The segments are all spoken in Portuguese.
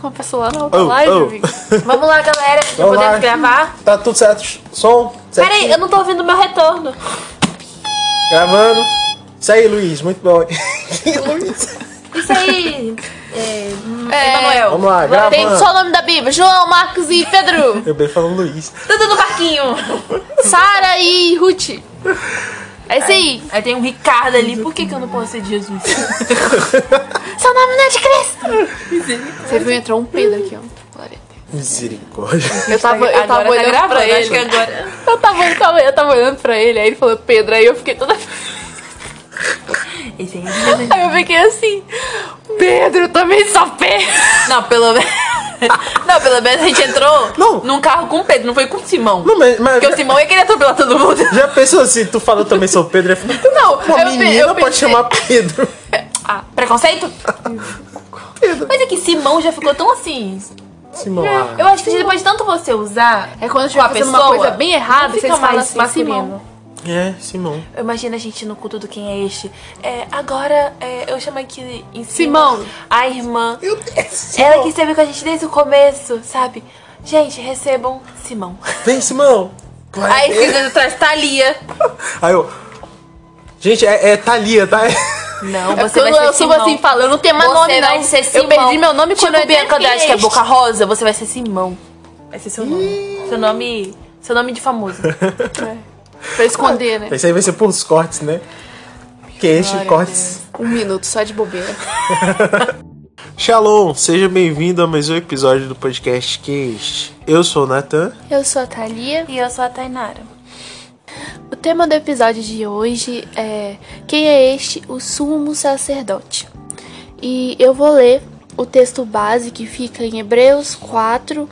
com a pessoa na outra Oh, live, oh. Vamos lá, galera. Já Vamos podemos lá. gravar? Tá tudo certo? Som? Peraí, certinho? eu não tô ouvindo meu retorno. Gravando. Isso aí, Luiz. Muito bom. Luiz. Isso aí. É. É, Emanuel. Vamos lá, Agora Tem só o nome da Bíblia: João, Marcos e Pedro. Eu bem falando Luiz. Tudo no barquinho. Sara e Ruth. É isso aí. Aí tem um Ricardo ali. Por que, que eu não posso ser de Jesus? Seu nome não é de Cristo. Você viu, entrou um Pedro aqui, ó. Glória. Misericórdia. Eu tava, eu tava Agora tá olhando gravando, pra acho ele. que agora. Eu tava, eu, tava, eu tava olhando pra ele, aí ele falou Pedro, aí eu fiquei toda. Esse aí é. Aí eu fiquei assim, Pedro, eu também sou Pedro. Não, pelo menos. Não, pelo menos a gente entrou Não. num carro com o Pedro, não foi com o Simão. Não, mas, mas Porque o Simão ia querer atropelar todo mundo. já pensou assim, tu falou também sou Pedro? Não, Uma eu pe- menina eu pode pensei- chamar Pedro. Ah, preconceito? Mas é que Simão já ficou tão assim. Simão. ah. Eu acho que depois de tanto você usar. É quando com a estiver fazendo uma pessoa, coisa bem errada, falam mais assim. Simão. É, Simão. Eu imagino a gente no culto do quem é este. É, agora, é, eu chamo aqui em cima Simão. a irmã. Meu Deus. Ela que esteve com a gente desde o começo, sabe? Gente, recebam Simão. Vem, Simão. Glória Aí escrito atrás, Thalia. Aí eu. Gente, é, é Thalia, tá? Não, É você quando vai eu ser subo Simão. assim, falando, não tem mais Você nome vai não. ser eu Simão. perdi meu nome tipo quando eu Bianca Andrade, que é. Boca Rosa, você vai ser Simão. Vai ser seu nome. Seu nome. Seu nome de famoso. Pra esconder, né? Esse aí vai ser por uns cortes, né? Que este Glória a cortes. Um minuto só de bobeira. Shalom, seja bem-vindo a mais um episódio do podcast que é este. Eu sou o Nathan. Eu sou a Thalia. E eu sou a Tainara. O tema do episódio de hoje é Quem é este? O sumo sacerdote. E eu vou ler o texto base que fica em Hebreus 4,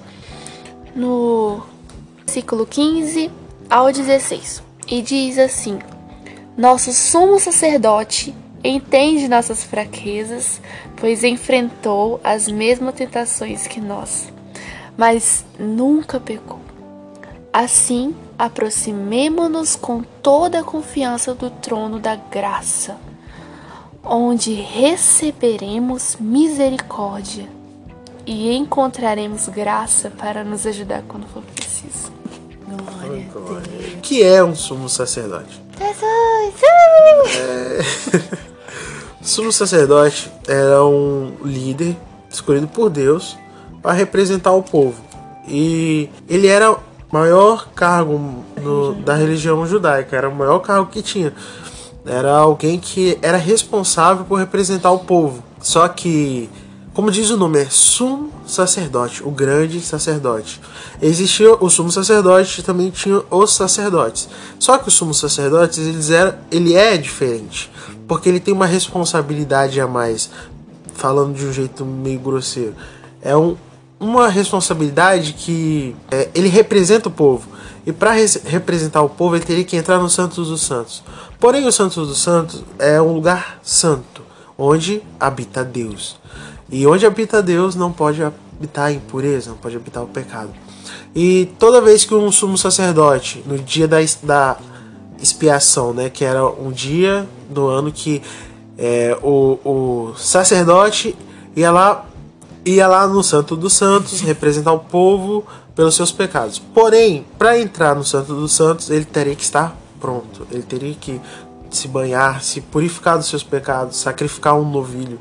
no versículo 15 ao 16. E diz assim: Nosso sumo sacerdote entende nossas fraquezas, pois enfrentou as mesmas tentações que nós, mas nunca pecou. Assim, aproximemo-nos com toda a confiança do trono da graça, onde receberemos misericórdia e encontraremos graça para nos ajudar quando for preciso. Glória a Deus. Que é um sumo sacerdote? O sumo sacerdote era um líder escolhido por Deus para representar o povo. E ele era o maior cargo no- da religião judaica, era o maior cargo que tinha. Era alguém que era responsável por representar o povo. Só que, como diz o nome, é sumo sacerdote, o grande sacerdote. Existia o sumo sacerdote e também tinha os sacerdotes. Só que os sumos sacerdotes, eles eram, ele é diferente, porque ele tem uma responsabilidade a mais, falando de um jeito meio grosseiro. É um, uma responsabilidade que é, ele representa o povo. E para representar o povo, ele teria que entrar no Santos dos Santos. Porém, o Santos dos Santos é um lugar santo, onde habita Deus. E onde habita Deus não pode habitar a impureza, não pode habitar o pecado. E toda vez que um sumo sacerdote, no dia da, da expiação, né, que era um dia do ano que é, o, o sacerdote ia lá, ia lá no Santo dos Santos representar o povo pelos seus pecados. Porém, para entrar no Santo dos Santos, ele teria que estar pronto, ele teria que se banhar, se purificar dos seus pecados, sacrificar um novilho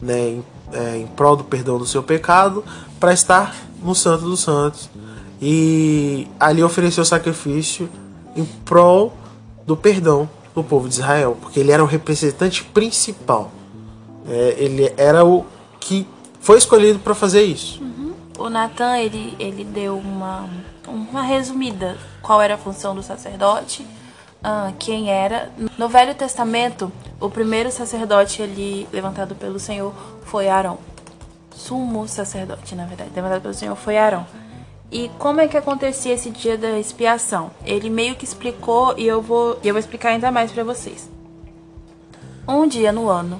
né, em, é, em prol do perdão do seu pecado, para estar no Santo dos Santos e ali oferecer o sacrifício em prol do perdão do povo de Israel, porque ele era o representante principal. É, ele era o que foi escolhido para fazer isso. O Natan, ele, ele deu uma, uma resumida. Qual era a função do sacerdote, ah, quem era. No Velho Testamento, o primeiro sacerdote ali levantado pelo Senhor foi Arão. Sumo sacerdote, na verdade, levantado pelo Senhor foi Arão. E como é que acontecia esse dia da expiação? Ele meio que explicou e eu vou, eu vou explicar ainda mais para vocês. Um dia no ano,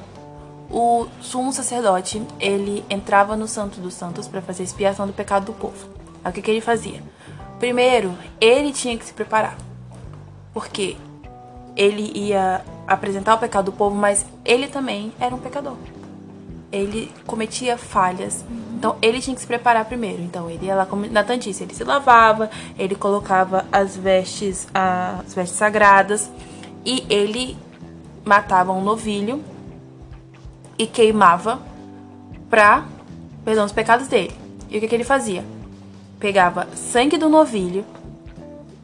o sumo sacerdote, ele entrava no Santo dos Santos para fazer expiação do pecado do povo. Aí o que, que ele fazia? Primeiro, ele tinha que se preparar. Porque ele ia apresentar o pecado do povo, mas ele também era um pecador. Ele cometia falhas Então ele tinha que se preparar primeiro. Então ele ia lá Natan disse, ele se lavava, ele colocava as vestes, as vestes sagradas e ele matava um novilho e queimava para perdão os pecados dele. E o que, que ele fazia? Pegava sangue do novilho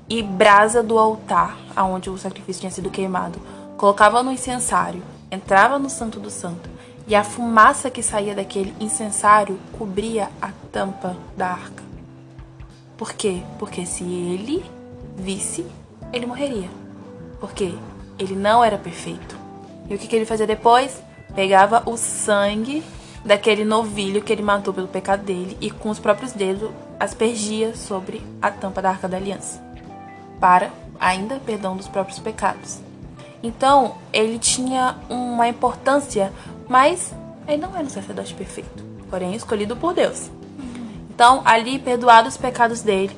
e brasa do altar aonde o sacrifício tinha sido queimado, colocava no incensário, entrava no Santo do Santo e a fumaça que saía daquele incensário cobria a tampa da arca. Por quê? Porque se ele visse, ele morreria. Porque ele não era perfeito. E o que, que ele fazia depois? Pegava o sangue daquele novilho que ele matou pelo pecado dele e com os próprios dedos aspergia sobre a tampa da arca da aliança. Para, ainda, perdão dos próprios pecados. Então, ele tinha uma importância mas ele não era um sacerdote perfeito, porém escolhido por Deus. Então, ali, perdoados os pecados dele,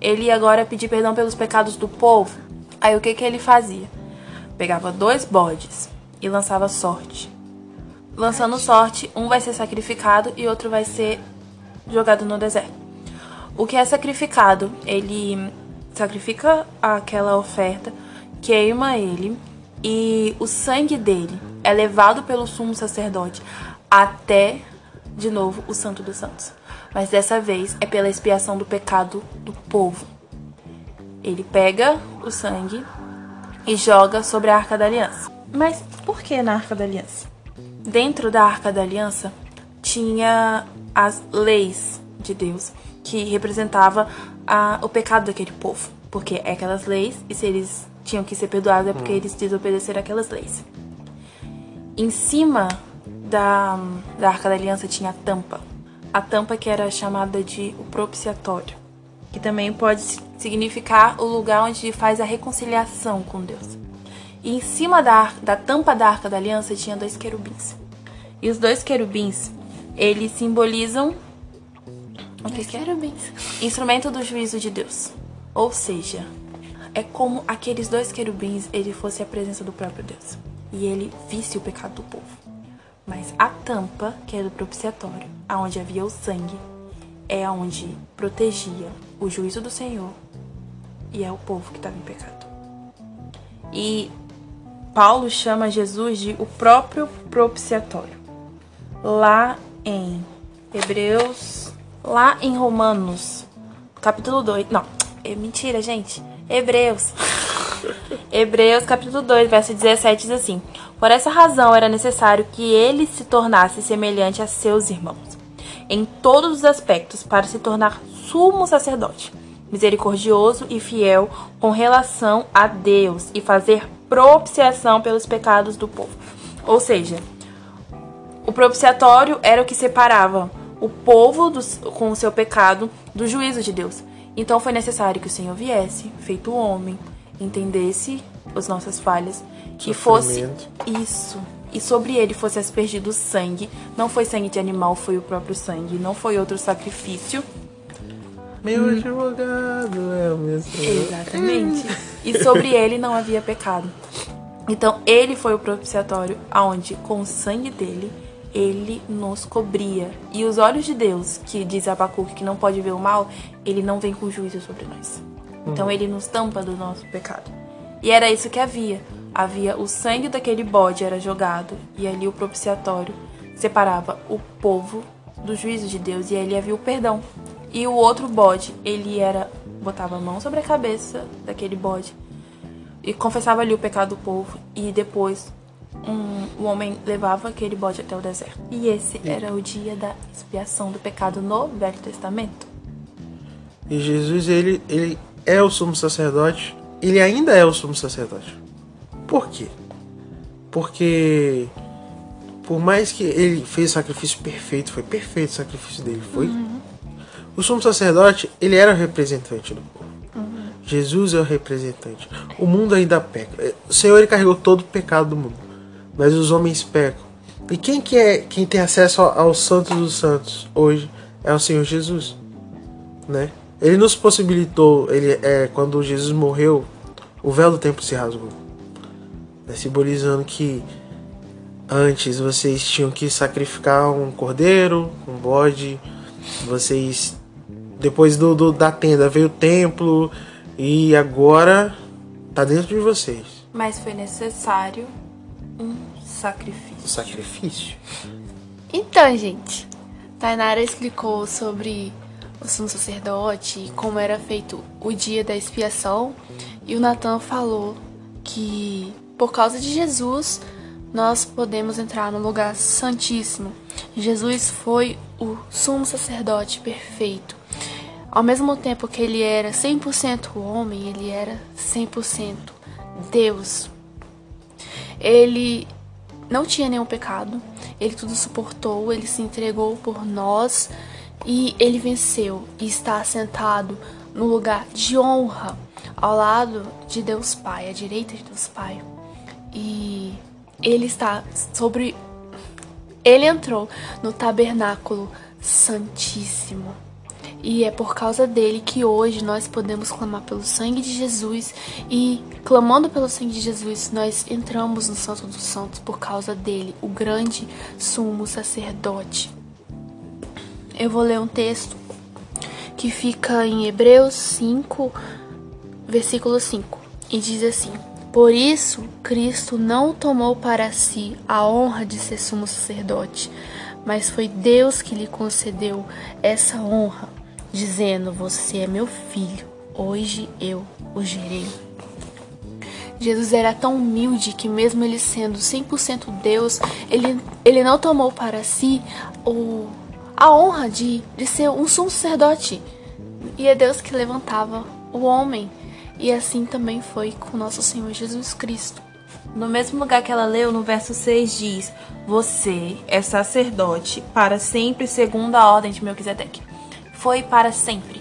ele ia agora pedir perdão pelos pecados do povo. Aí o que, que ele fazia? Pegava dois bodes e lançava sorte. Lançando sorte, um vai ser sacrificado e outro vai ser jogado no deserto. O que é sacrificado? Ele sacrifica aquela oferta, queima ele e o sangue dele é levado pelo sumo sacerdote até, de novo, o Santo dos Santos. Mas dessa vez é pela expiação do pecado do povo. Ele pega o sangue e joga sobre a Arca da Aliança. Mas por que na Arca da Aliança? Dentro da Arca da Aliança tinha as leis de Deus que representava a, o pecado daquele povo, porque é aquelas leis e se eles tinham que ser perdoados é porque hum. eles desobedeceram aquelas leis. Em cima da, da Arca da Aliança tinha a tampa. A tampa que era chamada de o propiciatório, que também pode significar o lugar onde faz a reconciliação com Deus. E em cima da, da tampa da Arca da Aliança tinha dois querubins. E os dois querubins, eles simbolizam o que querubins? Instrumento do juízo de Deus. Ou seja, é como aqueles dois querubins, ele fosse a presença do próprio Deus e ele visse o pecado do povo. Mas a tampa, que é do propiciatório, aonde havia o sangue, é aonde protegia o juízo do Senhor e é o povo que estava em pecado. E Paulo chama Jesus de o próprio propiciatório. Lá em Hebreus, lá em Romanos, capítulo 2. Não, é mentira, gente. Hebreus, Hebreus capítulo 2, verso 17 diz assim: Por essa razão era necessário que ele se tornasse semelhante a seus irmãos, em todos os aspectos, para se tornar sumo sacerdote, misericordioso e fiel com relação a Deus e fazer propiciação pelos pecados do povo. Ou seja, o propiciatório era o que separava o povo dos, com o seu pecado do juízo de Deus. Então foi necessário que o Senhor viesse, feito homem, entendesse as nossas falhas, que fosse isso. E sobre ele fosse aspergido sangue. Não foi sangue de animal, foi o próprio sangue. Não foi outro sacrifício. Meu hum. advogado é o mesmo. Exatamente. e sobre ele não havia pecado. Então ele foi o propiciatório aonde com o sangue dele ele nos cobria. E os olhos de Deus, que diz Abacuque que não pode ver o mal, ele não vem com juízo sobre nós. Então ele nos tampa do nosso pecado. E era isso que havia. Havia o sangue daquele bode era jogado e ali o propiciatório separava o povo do juízo de Deus e ali havia o perdão. E o outro bode, ele era botava a mão sobre a cabeça daquele bode e confessava ali o pecado do povo e depois um, o homem levava aquele bode até o deserto. E esse era o dia da expiação do pecado no Velho Testamento. E Jesus, ele, ele é o sumo sacerdote, ele ainda é o sumo sacerdote. Por quê? Porque por mais que ele fez o sacrifício perfeito, foi perfeito o sacrifício dele, foi. Uhum. O sumo sacerdote, ele era o representante do povo. Uhum. Jesus é o representante. O mundo ainda peca. O Senhor ele carregou todo o pecado do mundo, mas os homens pecam. E quem que é quem tem acesso aos santos dos santos hoje é o Senhor Jesus, né? Ele nos possibilitou, ele é quando Jesus morreu, o véu do templo se rasgou, né, simbolizando que Antes vocês tinham que sacrificar um cordeiro, um bode. Vocês. Depois do, do da tenda veio o templo. E agora tá dentro de vocês. Mas foi necessário um sacrifício. O sacrifício. Então, gente, Tainara explicou sobre o sumo sacerdote como era feito o dia da expiação. E o Natan falou que por causa de Jesus nós podemos entrar no lugar santíssimo. Jesus foi o sumo sacerdote perfeito. Ao mesmo tempo que ele era 100% homem, ele era 100% Deus. Ele não tinha nenhum pecado, ele tudo suportou, ele se entregou por nós e ele venceu e está sentado no lugar de honra ao lado de Deus Pai, à direita de Deus Pai. E ele está sobre. Ele entrou no tabernáculo santíssimo. E é por causa dele que hoje nós podemos clamar pelo sangue de Jesus. E clamando pelo sangue de Jesus, nós entramos no Santo dos Santos por causa dele, o grande sumo sacerdote. Eu vou ler um texto que fica em Hebreus 5, versículo 5. E diz assim: por isso, Cristo não tomou para si a honra de ser sumo sacerdote, mas foi Deus que lhe concedeu essa honra, dizendo: Você é meu filho, hoje eu o gerei. Jesus era tão humilde que, mesmo ele sendo 100% Deus, ele, ele não tomou para si o, a honra de, de ser um sumo sacerdote. E é Deus que levantava o homem. E assim também foi com nosso Senhor Jesus Cristo. No mesmo lugar que ela leu, no verso 6 diz: Você é sacerdote para sempre, segundo a ordem de Melquisedeque. Foi para sempre.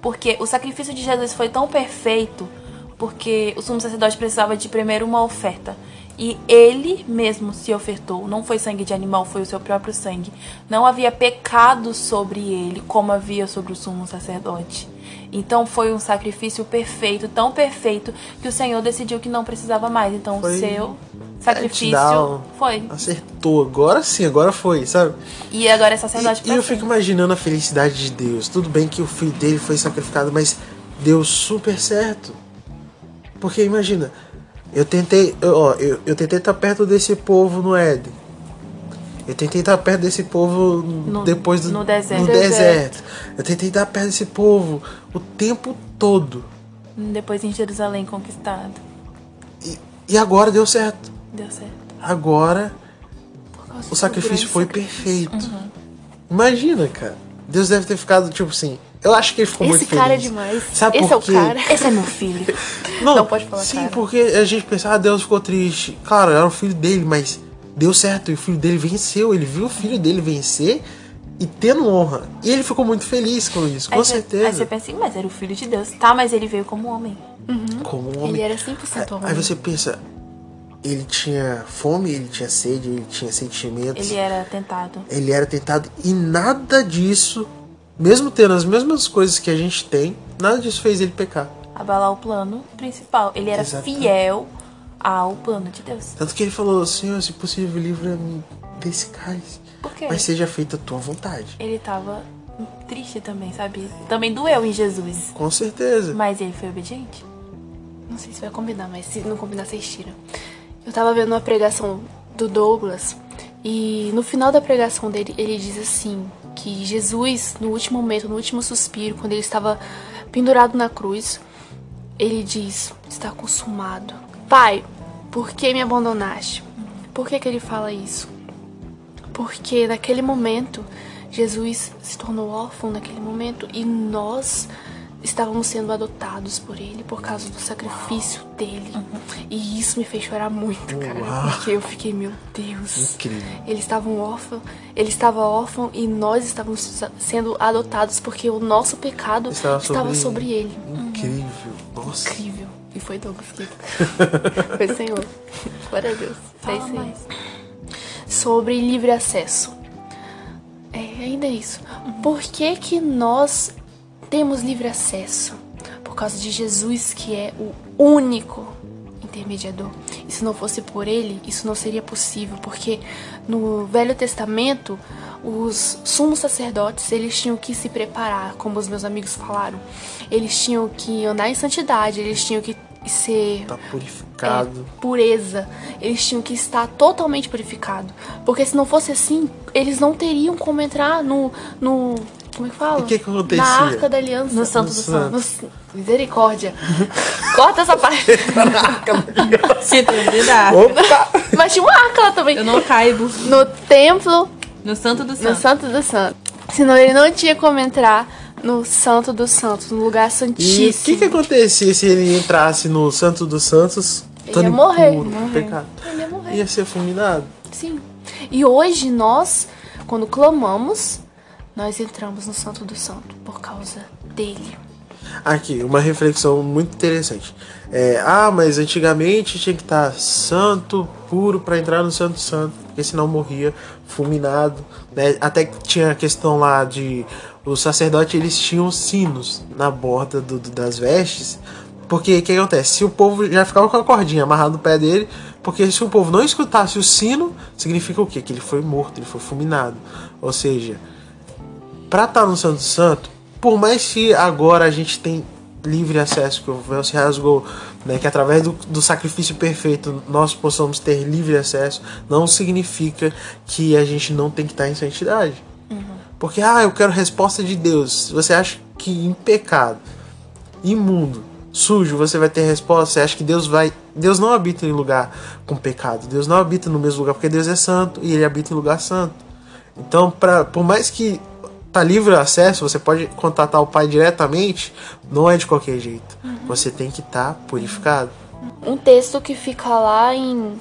Porque o sacrifício de Jesus foi tão perfeito, porque o sumo sacerdote precisava de primeiro uma oferta. E ele mesmo se ofertou. Não foi sangue de animal, foi o seu próprio sangue. Não havia pecado sobre ele, como havia sobre o sumo sacerdote. Então foi um sacrifício perfeito, tão perfeito, que o Senhor decidiu que não precisava mais. Então Foi o seu sacrifício down. foi. Acertou, agora sim, agora foi, sabe? E agora é sacerdote E, e eu fico imaginando a felicidade de Deus. Tudo bem que o filho dele foi sacrificado, mas deu super certo. Porque imagina, eu tentei, eu- ó, eu, eu tentei estar perto desse povo no Éden. Eu tentei estar perto desse povo No- depois do no deserto. no deserto. Eu tentei estar perto desse povo o tempo todo. Depois em Jerusalém conquistado. E, e agora deu certo. Deu certo. Agora o sacrifício foi sacrifício. perfeito. Imagina, cara. Deus deve ter ficado tipo assim. Eu acho que ele ficou Esse muito cara é demais. Sabe Esse por é o quê? cara. Esse é meu filho. Não, Não pode falar Sim, cara. porque a gente pensa, ah, Deus ficou triste. Claro, era o filho dele, mas deu certo e o filho dele venceu. Ele viu o filho dele vencer e tendo honra. E ele ficou muito feliz com isso, com aí Você, aí certeza. você pensa assim, mas era o filho de Deus. Tá, mas ele veio como homem. Como um homem. Ele era 100% homem. Aí você pensa, ele tinha fome, ele tinha sede, ele tinha sentimentos. Ele era tentado. ele era tentado e nada disso, mesmo tendo as mesmas coisas que a gente tem, nada disso fez ele pecar. Abalar o plano principal. Ele era Exatamente. fiel ao plano de Deus. Tanto que ele falou, Senhor, se possível, livra-me desse cálice. Por quê? Mas seja feita a tua vontade. Ele tava triste também, sabe? Também doeu em Jesus. Com certeza. Mas ele foi obediente. Não sei se vai combinar, mas se não combinar, vocês tiram. Eu tava vendo uma pregação do Douglas e no final da pregação dele, ele diz assim: que Jesus, no último momento, no último suspiro, quando ele estava pendurado na cruz, ele diz: Está consumado. Pai, por que me abandonaste? Por que, que ele fala isso? Porque naquele momento, Jesus se tornou órfão naquele momento e nós estávamos sendo adotados por ele por causa do sacrifício dele. E isso me fez chorar muito, cara, Uau. porque eu fiquei, meu Deus. Incrível. Ele estava órfão, ele estava órfão e nós estávamos sendo adotados porque o nosso pecado Estava estava, sobre sobre, ele. Incrível. Nossa. Incrível. E foi Douglas que foi o Senhor. Glória a Deus. É Fala mais. sobre livre acesso. É, ainda é isso. Por que que nós temos livre acesso? Por causa de Jesus, que é o único intermediador. E se não fosse por ele, isso não seria possível, porque no Velho Testamento, os sumos sacerdotes, eles tinham que se preparar, como os meus amigos falaram. Eles tinham que andar em santidade, eles tinham que ser Tá purificado. é, pureza. Eles tinham que estar totalmente purificados. Porque se não fosse assim, eles não teriam como entrar no. no como é que fala? O que que acontecia? Na arca da aliança. No Santo No do Santo. Santo. No- misericórdia. Corta essa parte. Sinto da Opa! Mas tinha uma arca lá também. Eu não caibo No templo, no Santo do no Santo. Santo do Santo. Senão ele não tinha como entrar no Santo dos Santos, no lugar E o santíssimo. que, que acontecia se ele entrasse no Santo dos Santos? Ele ia morrer. impuro, Morrer. pecado? Ele ia morrer. Ia ser fulminado. Sim. E hoje nós, quando clamamos, nós entramos no Santo do Santo por causa dele. Aqui, uma reflexão muito interessante. É, ah, mas antigamente tinha que estar santo, puro para entrar no Santo Santo, porque senão morria fulminado. Né? Até que tinha a questão lá de os sacerdotes eles tinham sinos na borda do- do- das vestes. Porque o que acontece? Se o povo já ficava com a cordinha amarrada no pé dele, porque se o povo não escutasse o sino, significa o quê? Que ele foi morto, ele foi fulminado. Ou seja, pra estar no Santo Santo, por mais que agora a gente tem livre acesso, que o véu se rasgou, né, que através do, do sacrifício perfeito nós possamos ter livre acesso, não significa que a gente não tem que estar em santidade. Porque, ah, eu quero resposta de Deus. Você acha que em pecado, imundo, sujo, você vai ter resposta? Você acha que Deus vai. Deus não habita em lugar com pecado. Deus não habita no mesmo lugar, porque Deus é santo e ele habita em lugar santo. Então, pra, por mais que tá livre acesso, você pode contatar o pai diretamente, não é de qualquer jeito. Você tem que estar purificado. Um texto que fica lá em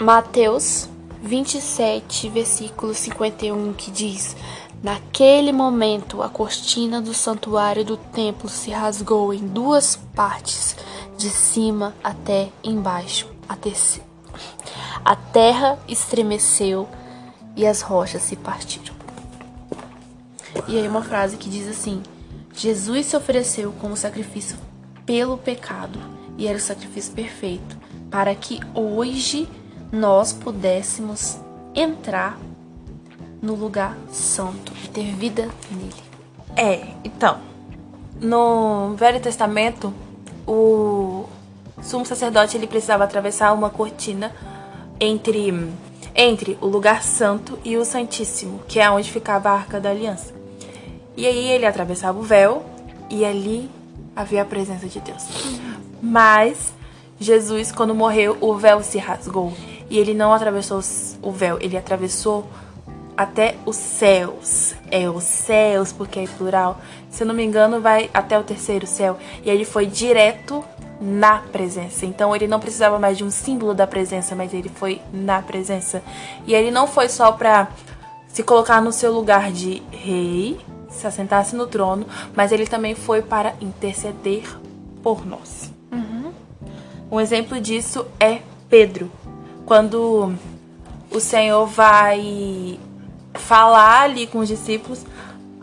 Mateus 27, versículo 51, que diz: Naquele momento a cortina do santuário do templo se rasgou em duas partes, de cima até embaixo. A, terce- a terra estremeceu e as rochas se partiram. E aí uma frase que diz assim: Jesus se ofereceu como sacrifício pelo pecado e era o sacrifício perfeito para que hoje nós pudéssemos entrar no lugar santo e ter vida nele. É, então, no Velho Testamento, o sumo sacerdote ele precisava atravessar uma cortina entre entre o lugar santo e o santíssimo, que é onde ficava a Arca da Aliança. E aí ele atravessava o véu e ali havia a presença de Deus. Mas Jesus, quando morreu, o véu se rasgou e ele não atravessou o véu, ele atravessou até os céus. É os céus, porque é plural. Se eu não me engano, vai até o terceiro céu. E ele foi direto na presença. Então ele não precisava mais de um símbolo da presença, mas ele foi na presença. E ele não foi só pra se colocar no seu lugar de rei, se assentasse no trono, mas ele também foi para interceder por nós. Um exemplo disso é Pedro. Quando o Senhor vai falar ali com os discípulos,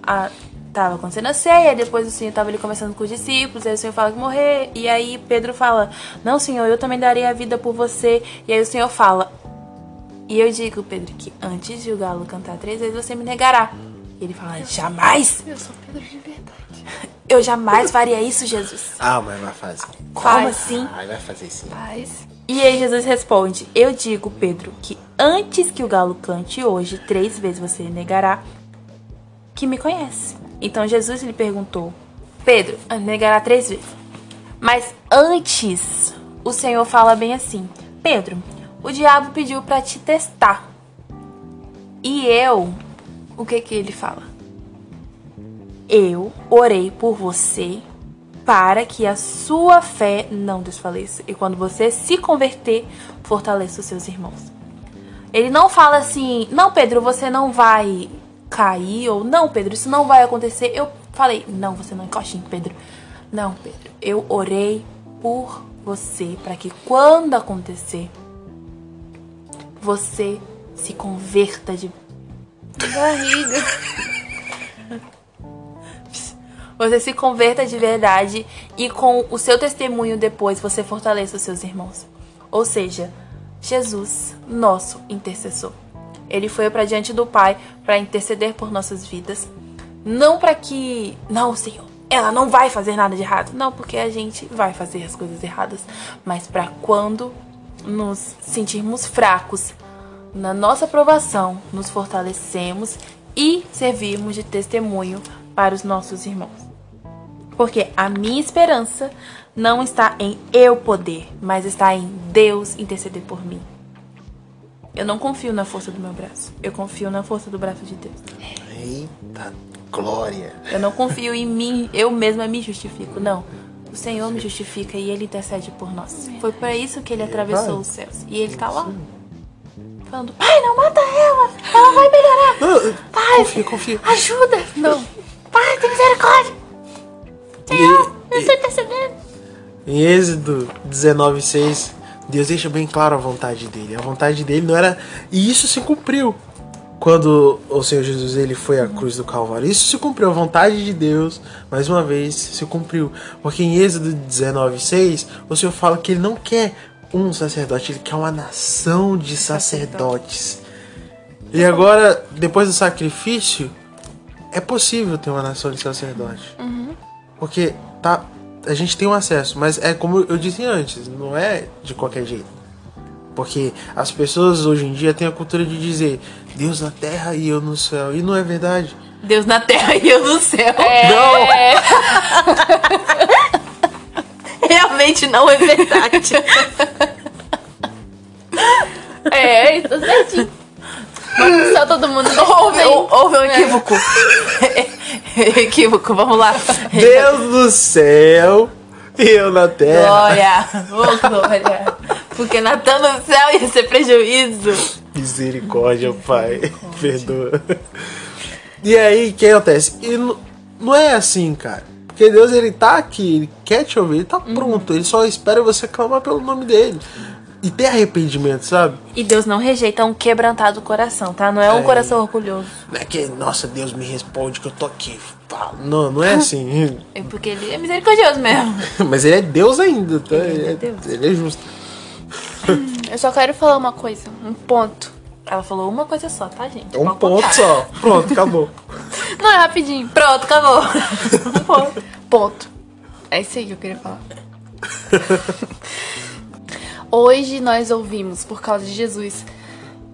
a, tava acontecendo a ceia, depois o Senhor tava ali conversando com os discípulos, aí o Senhor fala que morrer, e aí Pedro fala, não Senhor, eu também darei a vida por você, e aí o Senhor fala, e eu digo, Pedro, que antes de o galo cantar três vezes você me negará. E ele fala, jamais, Eu sou Pedro de verdade. eu jamais faria isso, Jesus. Ah, mas vai fazer. Como Faz. assim? Ah, vai fazer sim. Paz. E aí Jesus responde: Eu digo, Pedro, que antes que o galo cante hoje, três vezes você negará que me conhece. Então Jesus lhe perguntou: Pedro, negará três vezes. Mas antes, o Senhor fala bem assim: Pedro, o diabo pediu para te testar. E eu, o que que ele fala? Eu orei por você para que a sua fé não desfaleça. E quando você se converter, fortaleça os seus irmãos. Ele não fala assim, não, Pedro, você não vai cair, ou não, Pedro, isso não vai acontecer. Eu falei, não, você não encoste em Pedro. Não, Pedro, eu orei por você para que quando acontecer, você se converta de Barriga. Você se converta de verdade e com o seu testemunho depois você fortaleça os seus irmãos. Ou seja, Jesus, nosso intercessor. Ele foi para diante do Pai para interceder por nossas vidas, não para que, não, Senhor, ela não vai fazer nada de errado. Não, porque a gente vai fazer as coisas erradas, mas para quando nos sentirmos fracos, na nossa aprovação, nos fortalecemos e servirmos de testemunho para os nossos irmãos. Porque a minha esperança não está em eu poder, mas está em Deus interceder por mim. Eu não confio na força do meu braço. Eu confio na força do braço de Deus. Eita, glória. Eu não confio em mim, eu mesma me justifico. Não. O Senhor me justifica e Ele intercede por nós. Foi para isso que Ele atravessou os céus. E Ele tá lá. Falando, pai, não mata ela! Ela vai melhorar! Não, Pai, confia, confia. ajuda! Não. Pai, tem misericórdia! Senhor, eu estou intercedendo. Em Êxodo 19:6, Deus deixa bem claro a vontade dele. A vontade dele não era e isso se cumpriu. Quando o Senhor Jesus ele foi à cruz do Calvário, isso se cumpriu. A vontade de Deus, mais uma vez, se cumpriu. Porque em Êxodo 19:6, o Senhor fala que ele não quer um sacerdote, ele quer uma nação de sacerdotes. E agora, depois do sacrifício, é possível ter uma nação de sacerdotes. Porque tá, a gente tem um acesso, mas é como eu disse antes, não é de qualquer jeito. Porque as pessoas hoje em dia têm a cultura de dizer Deus na terra e eu no céu. E não é verdade. Deus na terra e eu no céu. Realmente não é verdade. É, isso certinho. Só todo mundo Houve, houve um equívoco. equívoco, vamos lá. Deus no céu e eu na terra. Glória, oh glória. Porque Natan no céu ia ser prejuízo. Misericórdia, Pai. Perdoa. E aí, o que acontece? E não é assim, cara. Porque Deus, ele tá aqui, ele quer te ouvir, ele tá pronto. Ele só espera você clamar pelo nome dele. E ter arrependimento, sabe? E Deus não rejeita um quebrantado coração, tá? Não é um É. coração orgulhoso. Não é que, nossa, Deus me responde que eu tô aqui. Não, não é assim. É porque ele é misericordioso mesmo. Mas ele é Deus ainda, tá? Ele Ele é é, Deus. ele é justo. Eu só quero falar uma coisa, um ponto. Ela falou uma coisa só, tá, gente? Um Pode ponto contar. só. Pronto, acabou. Não, é rapidinho. Pronto, acabou. um ponto. Ponto. É isso aí que eu queria falar. Hoje nós ouvimos, por causa de Jesus,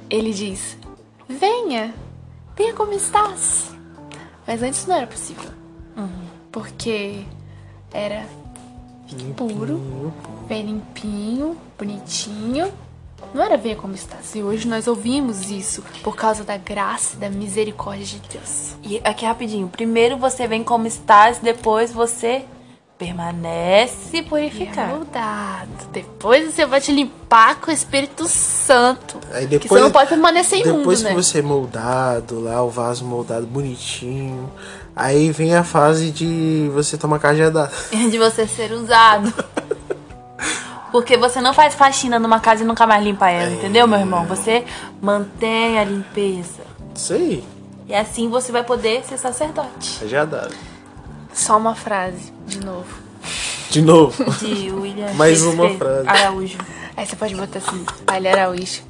ele diz: Venha, venha como estás. Mas antes não era possível. Porque era puro, bem limpinho, bonitinho. Não era venha como estás. E hoje nós ouvimos isso por causa da graça e da misericórdia de Deus. E aqui rapidinho. Primeiro você vem como estás, depois você permanece É purificado. mudado. Depois você vai te limpar com o Espírito Santo. Aí que depois, você não pode permanecer imundo, depois né? que você é moldado lá, o vaso moldado bonitinho, aí vem a fase de você tomar cajadada. De você ser usado. Porque você não faz faxina numa casa e nunca mais limpa ela, entendeu, meu irmão? Você mantém a limpeza. Isso aí, E assim você vai poder ser sacerdote. cajadada. Só uma frase, de novo. De novo. De William Mais uma Shakespeare frase. Araújo. Aí você pode botar assim, Palha Araújo.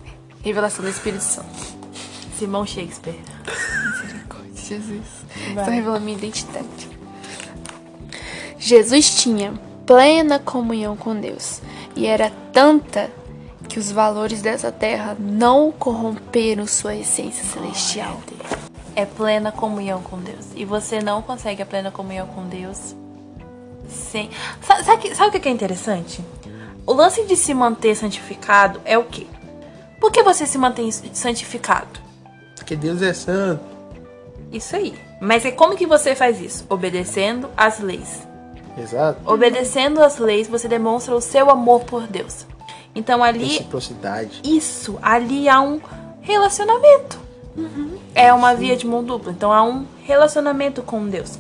Revelação do Espírito Santo. Simão Shakespeare. Misericórdia, Jesus. Vai. Estou revelando minha identidade. Jesus tinha plena comunhão com Deus. E era tanta que os valores dessa terra não corromperam sua essência celestial. É plena comunhão com Deus. E você não consegue a plena comunhão com Deus sem. Sa- Sabe, que- sabe o que é interessante? O lance de se manter santificado é o quê? Por que você se mantém santificado? Porque Deus é santo. Isso aí. Mas é como que você faz isso? Obedecendo às leis. Exato. Obedecendo às leis, você demonstra o seu amor por Deus. Então ali Reciprocidade. isso, ali há um relacionamento. É uma via de mão dupla, então há um relacionamento com Deus.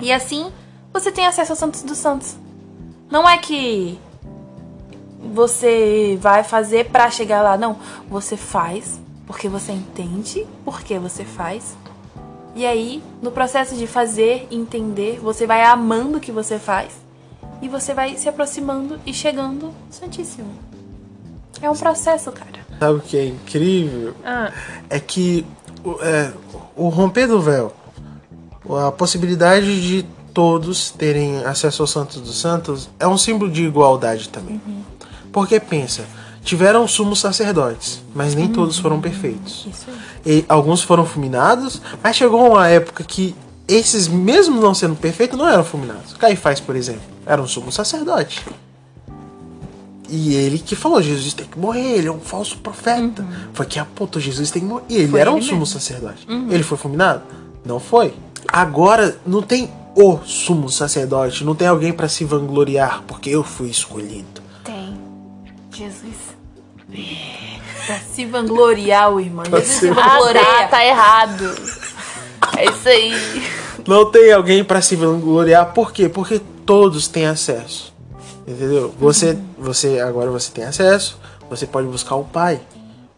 E assim, você tem acesso aos Santos dos Santos. Não é que você vai fazer pra chegar lá, não. Você faz porque você entende por que você faz. E aí, no processo de fazer e entender, você vai amando o que você faz. E você vai se aproximando e chegando Santíssimo. É um processo, cara. Sabe o que é incrível? Ah. É que o- é, o romper do véu, a possibilidade de todos terem acesso ao Santos dos Santos é um símbolo de igualdade também. Porque pensa, tiveram sumos sacerdotes, mas nem todos foram perfeitos. Isso aí. E alguns foram fulminados, mas chegou uma época que esses, mesmo não sendo perfeitos, não eram fulminados. Caifás, por exemplo, era um sumo sacerdote. E ele que falou, Jesus tem que morrer, ele é um falso profeta. Foi que apontou, Jesus tem que morrer. E ele Foi era um ele sumo mesmo. sacerdote. Ele foi fulminado? Não foi. Agora, não tem o sumo sacerdote, não tem alguém pra se vangloriar, porque eu fui escolhido. Tem. Jesus. Pra se vangloriar, o irmão. Jesus se Ah, tá, vangloria. tá errado. É isso aí. Não tem alguém pra se vangloriar, por quê? Porque todos têm acesso. Entendeu? Você, você agora você tem acesso, você pode buscar o Pai.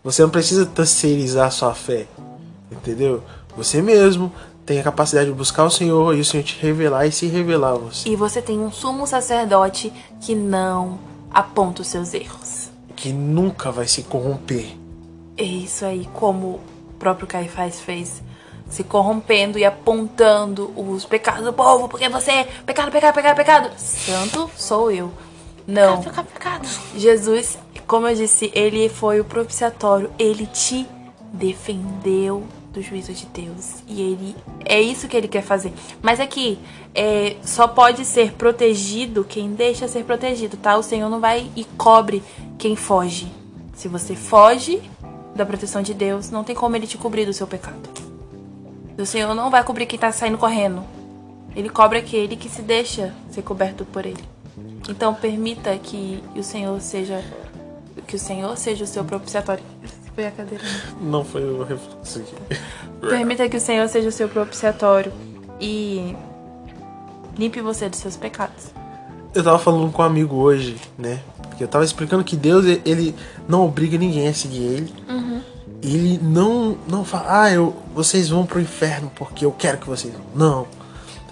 Você não precisa terceirizar sua fé. Entendeu? Você mesmo tem a capacidade de buscar o Senhor e o Senhor te revelar e se revelar a você. E você tem um sumo sacerdote que não aponta os seus erros. Que nunca vai se corromper. É isso aí, como o próprio Caifás fez. Se corrompendo e apontando os pecados do povo, porque você é pecado, pecado, pecado, pecado. Santo sou eu. Não. Fica pecado. Jesus, como eu disse, ele foi o propiciatório. Ele te defendeu do juízo de Deus. E ele é isso que ele quer fazer. Mas aqui, é, só pode ser protegido quem deixa ser protegido, tá? O Senhor não vai e cobre quem foge. Se você foge da proteção de Deus, não tem como ele te cobrir do seu pecado. O Senhor não vai cobrir quem tá saindo correndo. Ele cobre aquele que se deixa ser coberto por ele. Então permita que o Senhor seja que o Senhor seja o seu propiciatório. Foi a cadeira. Não foi o reflexo aqui. Permita que o Senhor seja o seu propiciatório e limpe você dos seus pecados. Eu tava falando com um amigo hoje, né? Porque eu tava explicando que Deus, ele não obriga ninguém a seguir ele. Ele não, não fala, ah, eu, vocês vão pro inferno porque eu quero que vocês vão. Não.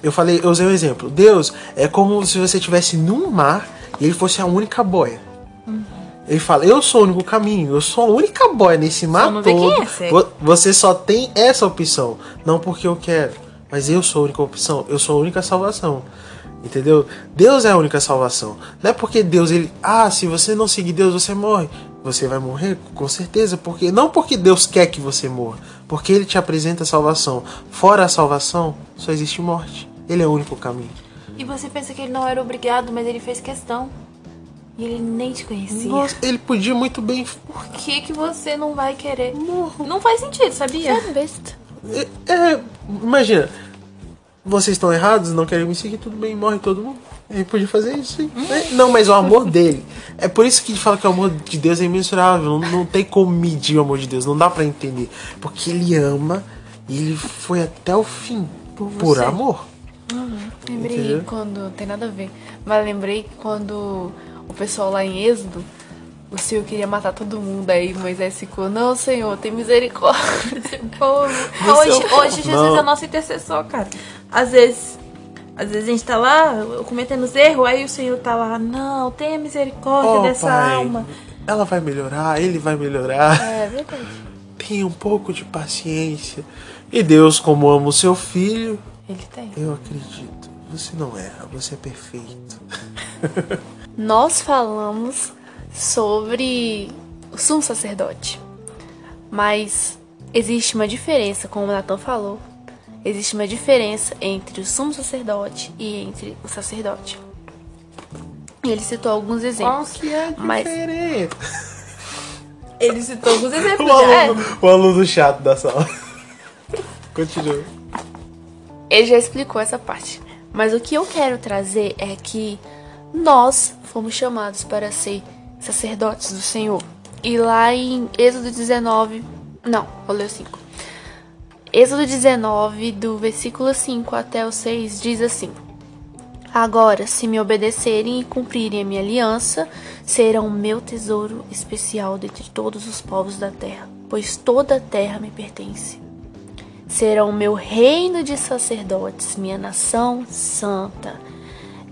Eu falei, eu usei um exemplo. Deus é como se você estivesse num mar e ele fosse a única boia. Ele fala, eu sou o único caminho, eu sou a única boia nesse mar todo. é você. Vo- Você só tem essa opção, não porque eu quero, mas eu sou a única opção, eu sou a única salvação. Entendeu? Deus é a única salvação. Não é porque Deus ele, ah, se você não seguir Deus, você morre. Você vai morrer com certeza, porque não porque Deus quer que você morra, porque ele te apresenta a salvação. Fora a salvação, só existe morte. Ele é o único caminho. E você pensa que ele não era obrigado, mas ele fez questão. E ele nem te conhecia. Nossa, ele podia muito bem Por que, que você não vai querer? Não faz sentido, sabia? É besta. É, é, imagina, vocês estão errados, não querem me seguir, tudo bem, morre todo mundo. Ele podia fazer isso, sim. É, Não, mas o amor dele. É por isso que gente fala que o amor de Deus é imensurável. Não, não tem como medir o amor de Deus, não dá pra entender. Porque ele ama e ele foi até o fim. Por, você. amor. Lembrei Entendeu? quando. Tem nada a ver. Mas lembrei quando o pessoal lá em Êxodo, o Senhor queria matar todo mundo. Aí Moisés ficou, não, Senhor, tem misericórdia. desse povo." Hoje, é hoje Jesus Não. é nosso intercessor, cara. Às vezes, às vezes a gente tá lá cometendo os erros, aí o Senhor tá lá, não, tenha misericórdia Oh, dessa pai, alma. Ela vai melhorar, ele vai melhorar. É verdade. Tenha um pouco de paciência. E Deus, como ama o seu filho, Ele tem. eu acredito. Você não erra, você é perfeito. Nós falamos sobre o sumo sacerdote. Mas existe uma diferença, como o Natan falou. Existe uma diferença entre o sumo sacerdote e entre o sacerdote. E ele citou alguns exemplos. que é Mas- diferente? Ele citou alguns exemplos. O já. aluno, o aluno chato da sala. Continua. Ele já explicou essa parte. Mas o que eu quero trazer é que nós fomos chamados para ser sacerdotes do Senhor. E lá em Êxodo 19. Não, vou ler o 5. Êxodo 19, do versículo 5 até o 6, diz assim: Agora, se me obedecerem e cumprirem a minha aliança, serão meu tesouro especial dentre todos os povos da terra, pois toda a terra me pertence serão meu reino de sacerdotes, minha nação santa.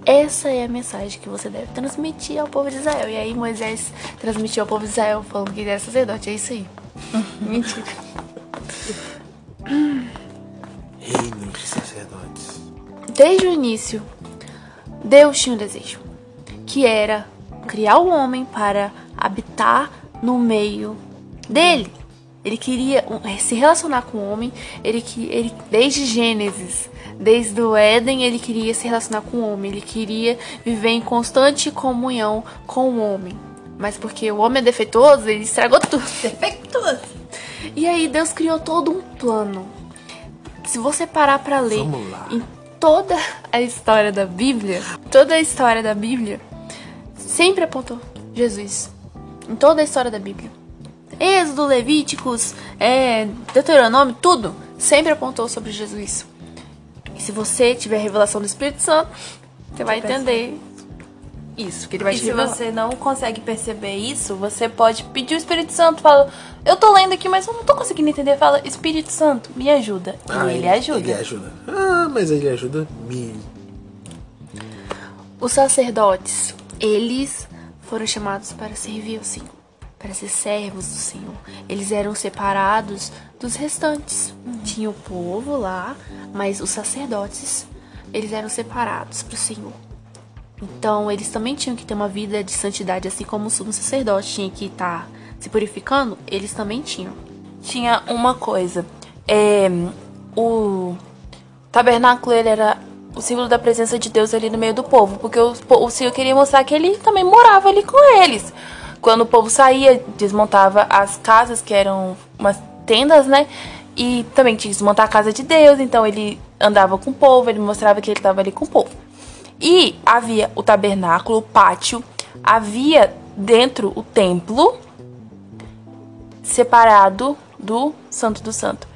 Essa é a mensagem que você deve transmitir ao povo de Israel. E aí Moisés transmitiu ao povo de Israel falando que ele era sacerdote. É isso aí. Mentira. Reino de sacerdotes. Desde o início, Deus tinha um desejo, que era criar o homem para habitar no meio dele. Ele queria um- se relacionar com o homem, ele, que- ele desde Gênesis, desde o Éden, ele queria se relacionar com o homem, ele queria viver em constante comunhão com o homem. Mas porque o homem é defeituoso, ele estragou tudo. Defeituoso. E aí Deus criou todo um plano. Se você parar pra ler em toda a história da Bíblia, toda a história da Bíblia sempre apontou Jesus. Em toda a história da Bíblia. Êxodo, Levíticos, é, Deuteronômio, tudo sempre apontou sobre Jesus. E se você tiver a revelação do Espírito Santo, você vai entender isso, que ele vai E te se revelar. você não consegue perceber isso, você pode pedir o Espírito Santo. Fala, eu tô lendo aqui, mas eu não tô conseguindo entender. Fala, Espírito Santo, me ajuda. Ah, e ele ajuda. Ele ajuda. Ah, mas ele ajuda mil. Os sacerdotes, eles foram chamados para servir ao Senhor, para ser servos do Senhor. Eles eram separados dos restantes. Tinha o povo lá, mas os sacerdotes, eles eram separados para o Senhor. Então, eles também tinham que ter uma vida de santidade, assim como o sumo sacerdote tinha que estar se purificando, eles também tinham. Tinha uma coisa. É, o tabernáculo ele era o símbolo da presença de Deus ali no meio do povo. Porque o, o Senhor queria mostrar que ele também morava ali com eles. Quando o povo saía, desmontava as casas, que eram umas tendas, né? E também tinha que desmontar a casa de Deus. Então ele andava com o povo, ele mostrava que ele estava ali com o povo. E havia o tabernáculo, o pátio, havia dentro o templo separado do Santo do Santo.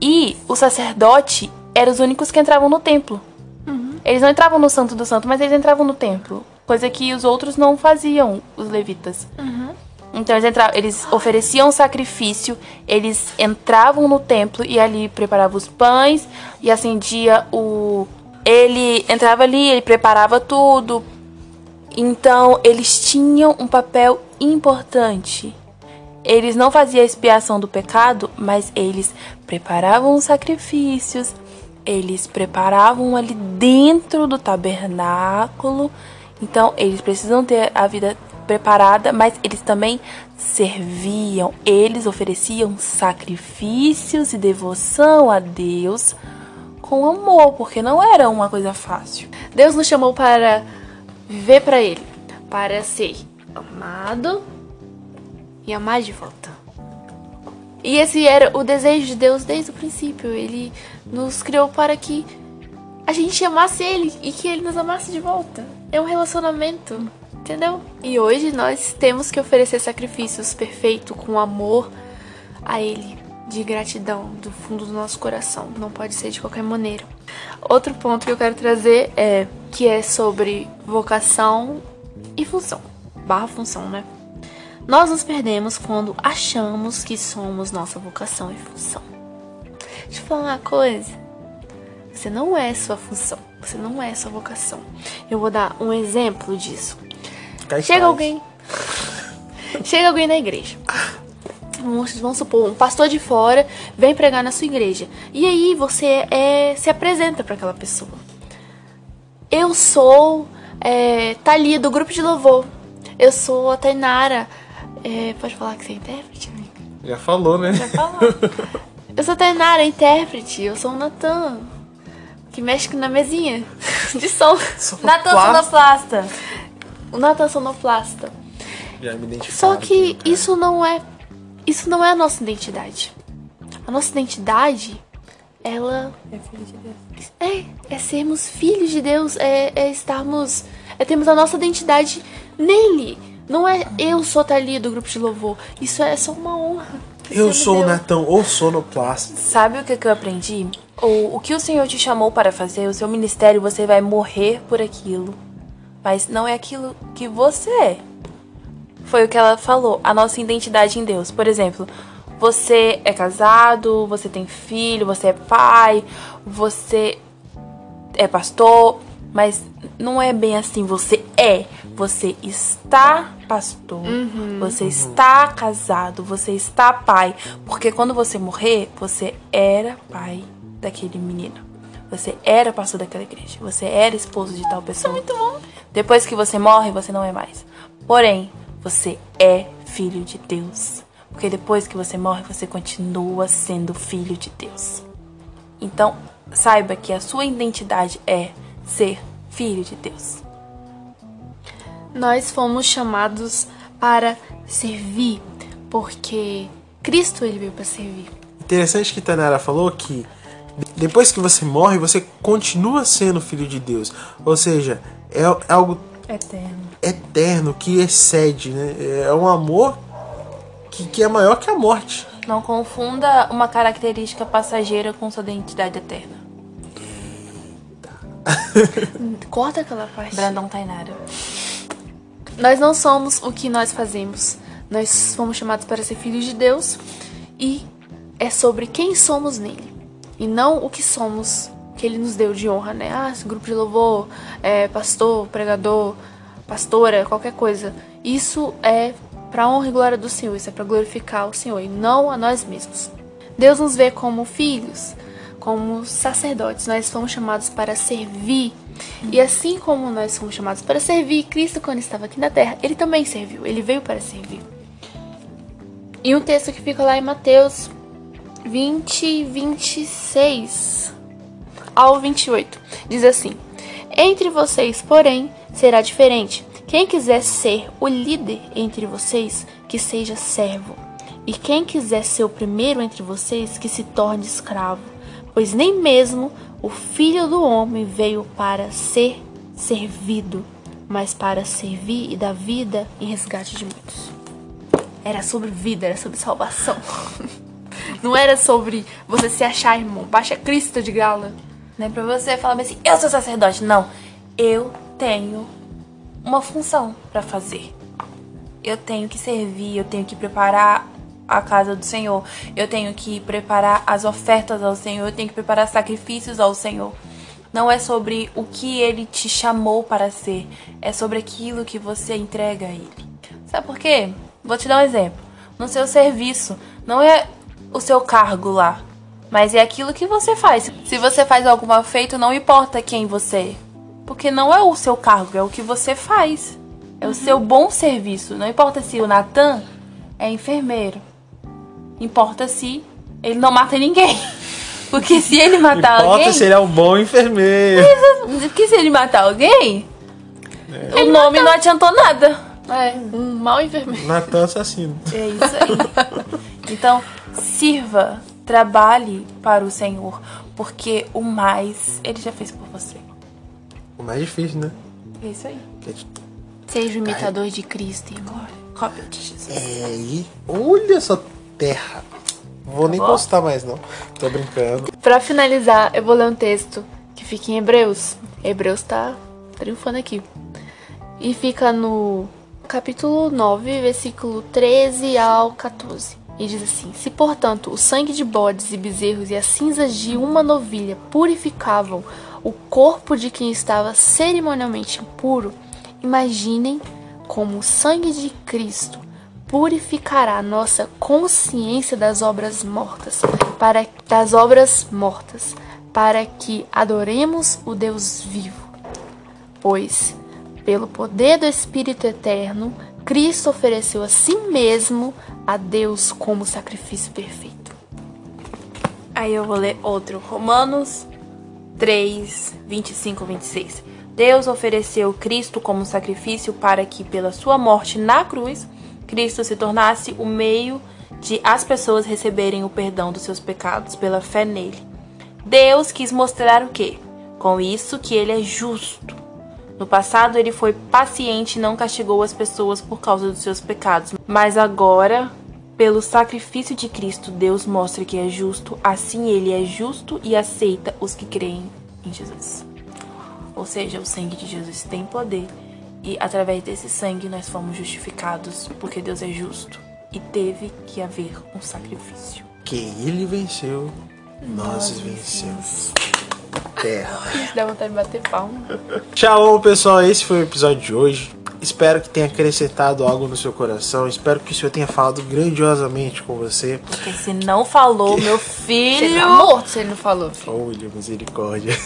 E o sacerdote eram os únicos que entravam no templo. Eles não entravam no Santo do Santo, mas eles entravam no templo. Coisa que os outros não faziam, os levitas. Então eles, entravam, eles ofereciam sacrifício, eles entravam no templo e ali preparava os pães e acendia o. Ele entrava ali, ele preparava tudo. Então eles tinham um papel importante. Eles não faziam a expiação do pecado, mas eles preparavam os sacrifícios, eles preparavam ali dentro do tabernáculo. Então, eles precisam ter a vida preparada, mas eles também serviam, eles ofereciam sacrifícios e devoção a Deus com amor, porque não era uma coisa fácil. Deus nos chamou para viver para Ele, para ser amado e amar de volta. E esse era o desejo de Deus desde o princípio. Ele nos criou para que a gente amasse Ele e que Ele nos amasse de volta. É um relacionamento, entendeu? E hoje nós temos que oferecer sacrifícios perfeitos com amor a Ele, de gratidão do fundo do nosso coração. Não pode ser de qualquer maneira. Outro ponto que eu quero trazer é que é sobre vocação e função. Barra função, né? Nós nos perdemos quando achamos que somos nossa vocação e função. Deixa eu falar uma coisa. Você não é sua função. Você não é sua vocação. Eu vou dar um exemplo disso. Cai Chega alguém. Chega alguém na igreja. Vamos, supor, um pastor de fora vem pregar na sua igreja. E aí você é, se apresenta para aquela pessoa. Eu sou é, Thalia do grupo de louvor. Eu sou a Tainara. É, pode falar que você é intérprete, amiga? Já falou, né? Eu sou a Tainara, intérprete. Eu sou o Natan, que mexe na mesinha de som. Natan Sonoplasta. O Natan sonoplasta. Já me Só que aqui, isso não é isso não é a nossa identidade. A nossa identidade, ela É filho de Deus. é, é sermos filhos de Deus, é, é estarmos, é termos a nossa identidade nele. Não é eu sou Thalia do grupo de louvor. Isso é só uma honra. Eu sou o. Natão, ou sonoplasta. Sabe o que, que eu aprendi? O, o que o Senhor te chamou para fazer, o seu ministério, você vai morrer por aquilo. Mas não é aquilo que você é. Foi o que ela falou, a nossa identidade em Deus. Por exemplo, você é casado, você tem filho, você é pai, você é pastor. Mas não é bem assim, você é. Você está pastor, você está casado, você está pai. Porque quando você morrer, você era pai daquele menino. Você era pastor daquela igreja. Você era esposo de tal pessoa. muito bom. Depois que você morre, você não é mais. Porém, você é filho de Deus. Porque depois que você morre, você continua sendo filho de Deus. Então, saiba que a sua identidade é ser filho de Deus. Nós fomos chamados para servir, porque Cristo ele veio para servir. Interessante que Tanara falou que depois que você morre, você continua sendo filho de Deus. Ou seja, é algo Eterno. eterno que excede, né? É um amor que, que é maior que a morte. Não confunda uma característica passageira com sua identidade eterna. Corta aquela parte. Brandon Tainara. Nós não somos o que nós fazemos. Nós fomos chamados para ser filhos de Deus e é sobre quem somos nele e não o que somos que ele nos deu de honra, né? Ah, grupo de louvor, é, pastor, pregador, pastora, qualquer coisa. Isso é para honra e glória do Senhor, isso é para glorificar o Senhor e não a nós mesmos. Deus nos vê como filhos, como sacerdotes. Nós fomos chamados para servir. E assim como nós fomos chamados para servir, Cristo, quando estava aqui na terra, ele também serviu. Ele veio para servir. E um texto que fica lá em Mateus 20, 26 ao 28 diz assim: Entre vocês, porém, será diferente. Quem quiser ser o líder entre vocês, que seja servo. E quem quiser ser o primeiro entre vocês, que se torne escravo. Pois nem mesmo o filho do homem veio para ser servido, mas para servir e dar vida em resgate de muitos. Era sobre vida, era sobre salvação. Não era sobre você se achar irmão. Baixa Cristo de gala. Não é pra você falar assim, eu sou sacerdote. Não. Eu tenho uma função pra fazer. Eu tenho que servir, eu tenho que preparar a casa do Senhor. Eu tenho que preparar as ofertas ao Senhor, eu tenho que preparar sacrifícios ao Senhor. Não é sobre o que ele te chamou para ser, é sobre aquilo que você entrega a ele. Sabe por quê? Vou te dar um exemplo. No seu serviço, não é o seu cargo lá, mas é aquilo que você faz. Se você faz algo mal feito, não importa quem você é. Porque não é o seu cargo, é o que você faz. É o seu bom serviço. Não importa se o Natan é enfermeiro. Importa se ele não mata ninguém. Porque se ele matar Importa alguém. se ele é um bom enfermeiro. Porque se ele matar alguém, o nome não adiantou nada. É, um mau enfermeiro. Natan assassino. É isso aí. Então, sirva, trabalhe para o Senhor, porque o mais ele já fez por você. O mais difícil, né? É isso aí. Seja o imitador de Cristo, irmão. Cópia de Jesus. É aí. Olha essa terra. Vou nem bom? postar mais, não. Tô brincando. Pra finalizar, eu vou ler um texto que fica em Hebreus. Hebreus tá triunfando aqui. E fica no capítulo 9, versículo 13 ao 14. E diz assim: Se, portanto, o sangue de bodes e bezerros e as cinzas de uma novilha purificavam o corpo de quem estava cerimonialmente impuro, imaginem como o sangue de Cristo purificará nossa consciência das obras mortas, para das obras mortas, para que adoremos o Deus vivo. Pois, pelo poder do Espírito eterno, Cristo ofereceu a si mesmo a Deus como sacrifício perfeito. Aí eu vou ler outro. Romanos 3, 25, 26. Deus ofereceu Cristo como sacrifício para que, pela sua morte na cruz, Cristo se tornasse o meio de as pessoas receberem o perdão dos seus pecados pela fé nele. Deus quis mostrar o quê? Com isso que ele é justo. No passado ele foi paciente e não castigou as pessoas por causa dos seus pecados, mas agora, pelo sacrifício de Cristo, Deus mostra que é justo, assim ele é justo e aceita os que creem em Jesus. Ou seja, o sangue de Jesus tem poder e através desse sangue nós fomos justificados, porque Deus é justo e teve que haver um sacrifício. Que ele venceu, nós, vencemos. Terra. Isso dá vontade de bater palma. Shalom, pessoal. Esse foi o episódio de hoje. Espero que tenha acrescentado algo no seu coração. Espero que o Senhor tenha falado grandiosamente com você. Porque se não falou, meu Ele filho, tá morto se ele não falou. Olha, misericórdia.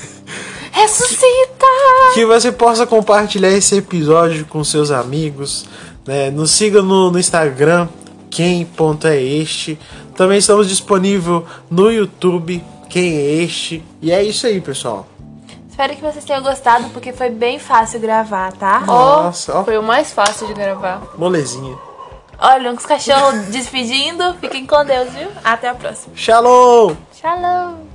ressuscita! Que você possa compartilhar esse episódio com seus amigos. Né? Nos siga no, no Instagram, quem.é Também estamos disponíveis no YouTube, quem é este. E é isso aí, pessoal. Espero que vocês tenham gostado, porque foi bem fácil gravar, tá? Nossa, ó. Foi o mais fácil de gravar. Molezinha. Olha, uns cachorros despedindo. Fiquem com Deus, viu? Até a próxima. Shalom! Shalom!